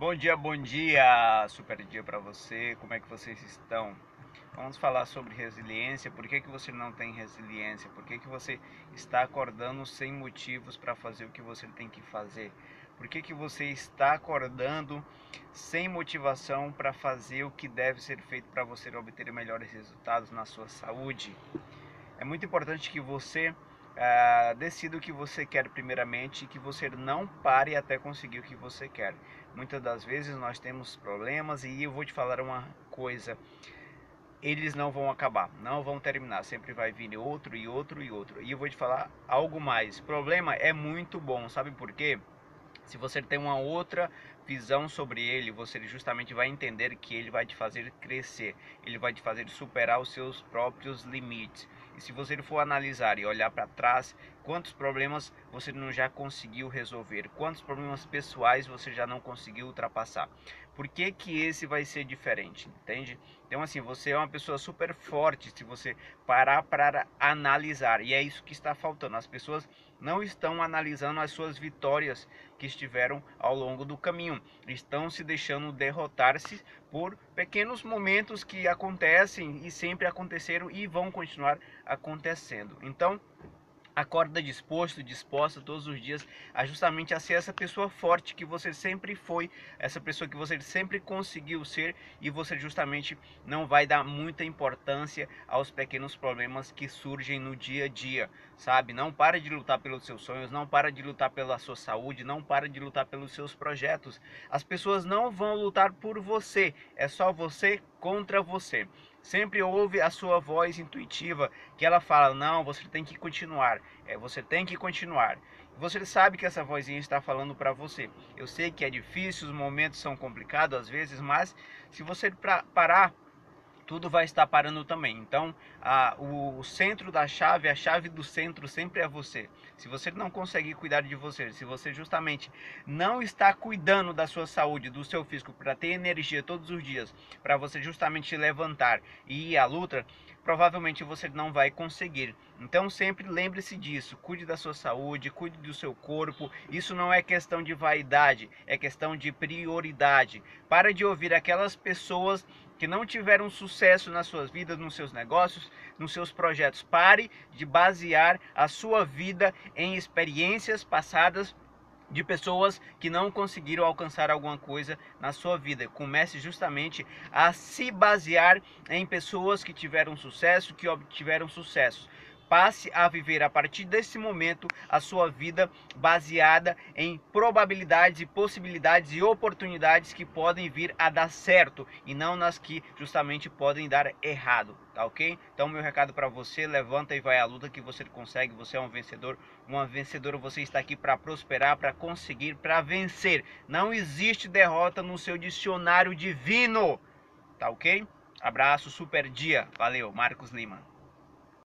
Bom dia, bom dia, super dia para você. Como é que vocês estão? Vamos falar sobre resiliência. Por que, que você não tem resiliência? Por que, que você está acordando sem motivos para fazer o que você tem que fazer? Por que, que você está acordando sem motivação para fazer o que deve ser feito para você obter melhores resultados na sua saúde? É muito importante que você uh, decida o que você quer primeiramente e que você não pare até conseguir o que você quer. Muitas das vezes nós temos problemas e eu vou te falar uma coisa. Eles não vão acabar, não vão terminar, sempre vai vir outro e outro e outro. E eu vou te falar algo mais. Problema é muito bom, sabe por quê? Se você tem uma outra visão sobre ele, você justamente vai entender que ele vai te fazer crescer, ele vai te fazer superar os seus próprios limites. E se você for analisar e olhar para trás, quantos problemas você não já conseguiu resolver? Quantos problemas pessoais você já não conseguiu ultrapassar? Por que que esse vai ser diferente, entende? Então assim, você é uma pessoa super forte se você parar para analisar. E é isso que está faltando. As pessoas não estão analisando as suas vitórias que estiveram ao longo do caminho. Estão se deixando derrotar-se por pequenos momentos que acontecem e sempre aconteceram e vão continuar acontecendo. Então, acorda disposto, disposta todos os dias a justamente a ser essa pessoa forte que você sempre foi, essa pessoa que você sempre conseguiu ser e você justamente não vai dar muita importância aos pequenos problemas que surgem no dia a dia, sabe? Não para de lutar pelos seus sonhos, não para de lutar pela sua saúde, não para de lutar pelos seus projetos. As pessoas não vão lutar por você, é só você contra você. Sempre ouve a sua voz intuitiva que ela fala: não, você tem que continuar, é, você tem que continuar. Você sabe que essa vozinha está falando para você. Eu sei que é difícil, os momentos são complicados às vezes, mas se você parar tudo vai estar parando também. Então, a, o, centro da chave, a chave do centro sempre é você. Se você não conseguir cuidar de você, se você justamente não está cuidando da sua saúde, do seu físico, para ter energia todos os dias, para você justamente levantar e ir à luta, provavelmente você não vai conseguir. Então sempre lembre-se disso, cuide da sua saúde, cuide do seu corpo. Isso não é questão de vaidade, é questão de prioridade. Para de ouvir aquelas pessoas que não tiveram sucesso nas suas vidas, nos seus negócios, nos seus projetos. Pare de basear a sua vida em experiências passadas de pessoas que não conseguiram alcançar alguma coisa na sua vida. Comece justamente a se basear em pessoas que tiveram sucesso, que obtiveram sucesso passe a viver a partir desse momento a sua vida baseada em probabilidades e possibilidades e oportunidades que podem vir a dar certo e não nas que justamente podem dar errado, tá ok? Então meu recado para você, levanta e vai à luta que você consegue, você é um vencedor, uma vencedora, você está aqui para prosperar, para conseguir, para vencer. Não existe derrota no seu dicionário divino, tá ok? Abraço, super dia, valeu, Marcos Lima.